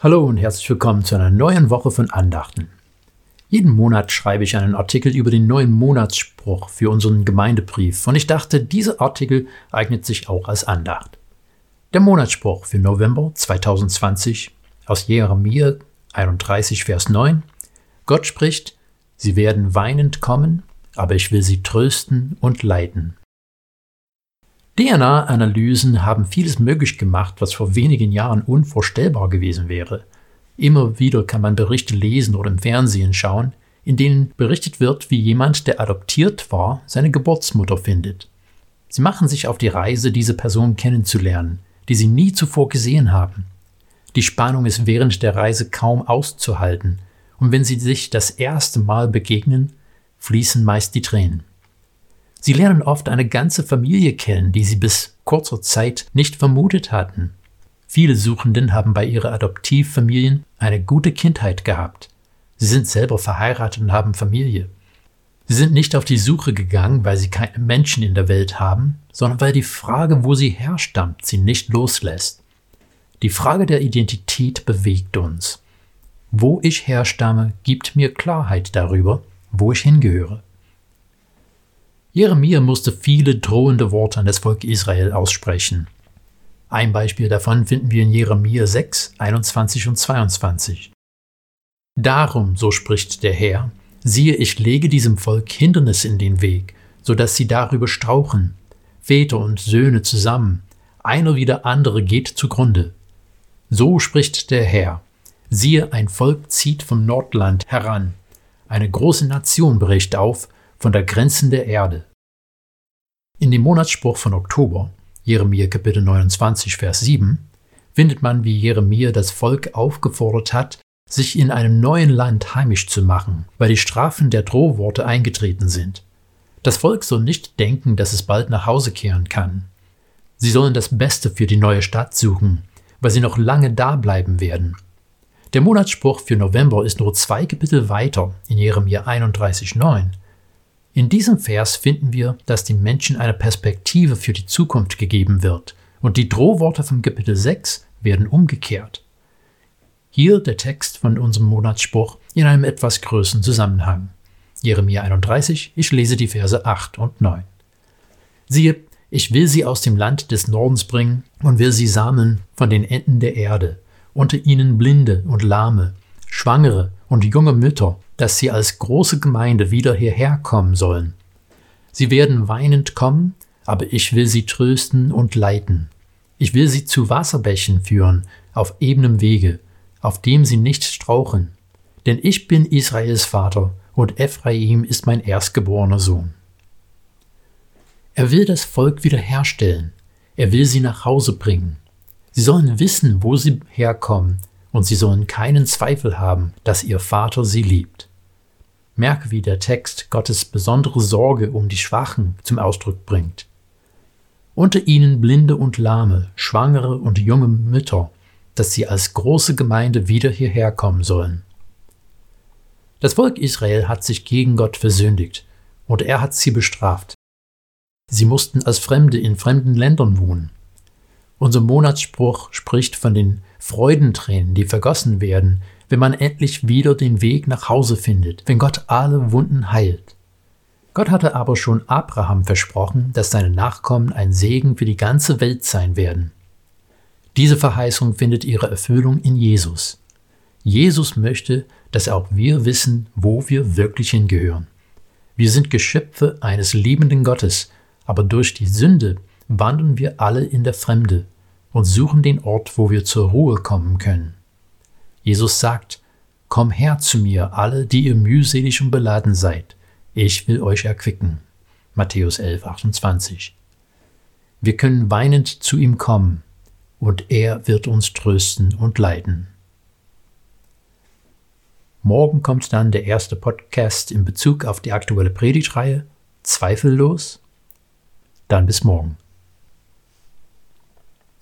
Hallo und herzlich willkommen zu einer neuen Woche von Andachten. Jeden Monat schreibe ich einen Artikel über den neuen Monatsspruch für unseren Gemeindebrief und ich dachte, dieser Artikel eignet sich auch als Andacht. Der Monatsspruch für November 2020 aus Jeremia 31, Vers 9. Gott spricht, Sie werden weinend kommen, aber ich will sie trösten und leiten. DNA-Analysen haben vieles möglich gemacht, was vor wenigen Jahren unvorstellbar gewesen wäre. Immer wieder kann man Berichte lesen oder im Fernsehen schauen, in denen berichtet wird, wie jemand, der adoptiert war, seine Geburtsmutter findet. Sie machen sich auf die Reise, diese Person kennenzulernen, die sie nie zuvor gesehen haben. Die Spannung ist während der Reise kaum auszuhalten, und wenn sie sich das erste Mal begegnen, fließen meist die Tränen. Sie lernen oft eine ganze Familie kennen, die sie bis kurzer Zeit nicht vermutet hatten. Viele Suchenden haben bei ihren Adoptivfamilien eine gute Kindheit gehabt. Sie sind selber verheiratet und haben Familie. Sie sind nicht auf die Suche gegangen, weil sie keine Menschen in der Welt haben, sondern weil die Frage, wo sie herstammt, sie nicht loslässt. Die Frage der Identität bewegt uns. Wo ich herstamme, gibt mir Klarheit darüber, wo ich hingehöre. Jeremia musste viele drohende Worte an das Volk Israel aussprechen. Ein Beispiel davon finden wir in Jeremia 6, 21 und 22. Darum, so spricht der Herr, siehe, ich lege diesem Volk Hindernis in den Weg, so dass sie darüber strauchen, Väter und Söhne zusammen, einer wie der andere geht zugrunde. So spricht der Herr, siehe, ein Volk zieht vom Nordland heran, eine große Nation bricht auf von der Grenzen der Erde. In dem Monatsspruch von Oktober, Jeremia Kapitel 29, Vers 7, findet man, wie Jeremia das Volk aufgefordert hat, sich in einem neuen Land heimisch zu machen, weil die Strafen der Drohworte eingetreten sind. Das Volk soll nicht denken, dass es bald nach Hause kehren kann. Sie sollen das Beste für die neue Stadt suchen, weil sie noch lange da bleiben werden. Der Monatsspruch für November ist nur zwei Kapitel weiter in Jeremia 31,9 in diesem Vers finden wir, dass den Menschen eine Perspektive für die Zukunft gegeben wird und die Drohworte vom Kapitel 6 werden umgekehrt. Hier der Text von unserem Monatsspruch in einem etwas größeren Zusammenhang. Jeremia 31, ich lese die Verse 8 und 9. Siehe, ich will sie aus dem Land des Nordens bringen und will sie sammeln von den Enden der Erde, unter ihnen Blinde und Lahme, Schwangere und junge Mütter dass sie als große Gemeinde wieder hierher kommen sollen. Sie werden weinend kommen, aber ich will sie trösten und leiten. Ich will sie zu Wasserbächen führen, auf ebenem Wege, auf dem sie nicht strauchen. Denn ich bin Israels Vater und Ephraim ist mein erstgeborener Sohn. Er will das Volk wiederherstellen. Er will sie nach Hause bringen. Sie sollen wissen, wo sie herkommen, und sie sollen keinen Zweifel haben, dass ihr Vater sie liebt. Merke, wie der Text Gottes besondere Sorge um die Schwachen zum Ausdruck bringt. Unter ihnen Blinde und Lahme, Schwangere und junge Mütter, dass sie als große Gemeinde wieder hierher kommen sollen. Das Volk Israel hat sich gegen Gott versündigt, und er hat sie bestraft. Sie mussten als Fremde in fremden Ländern wohnen. Unser Monatsspruch spricht von den Freudentränen, die vergossen werden, wenn man endlich wieder den Weg nach Hause findet, wenn Gott alle Wunden heilt. Gott hatte aber schon Abraham versprochen, dass seine Nachkommen ein Segen für die ganze Welt sein werden. Diese Verheißung findet ihre Erfüllung in Jesus. Jesus möchte, dass auch wir wissen, wo wir wirklich hingehören. Wir sind Geschöpfe eines liebenden Gottes, aber durch die Sünde wandern wir alle in der Fremde und suchen den Ort, wo wir zur Ruhe kommen können. Jesus sagt, Komm her zu mir, alle, die ihr mühselig und beladen seid. Ich will euch erquicken. Matthäus 11, 28. Wir können weinend zu ihm kommen, und er wird uns trösten und leiten. Morgen kommt dann der erste Podcast in Bezug auf die aktuelle Predigtreihe Zweifellos. Dann bis morgen.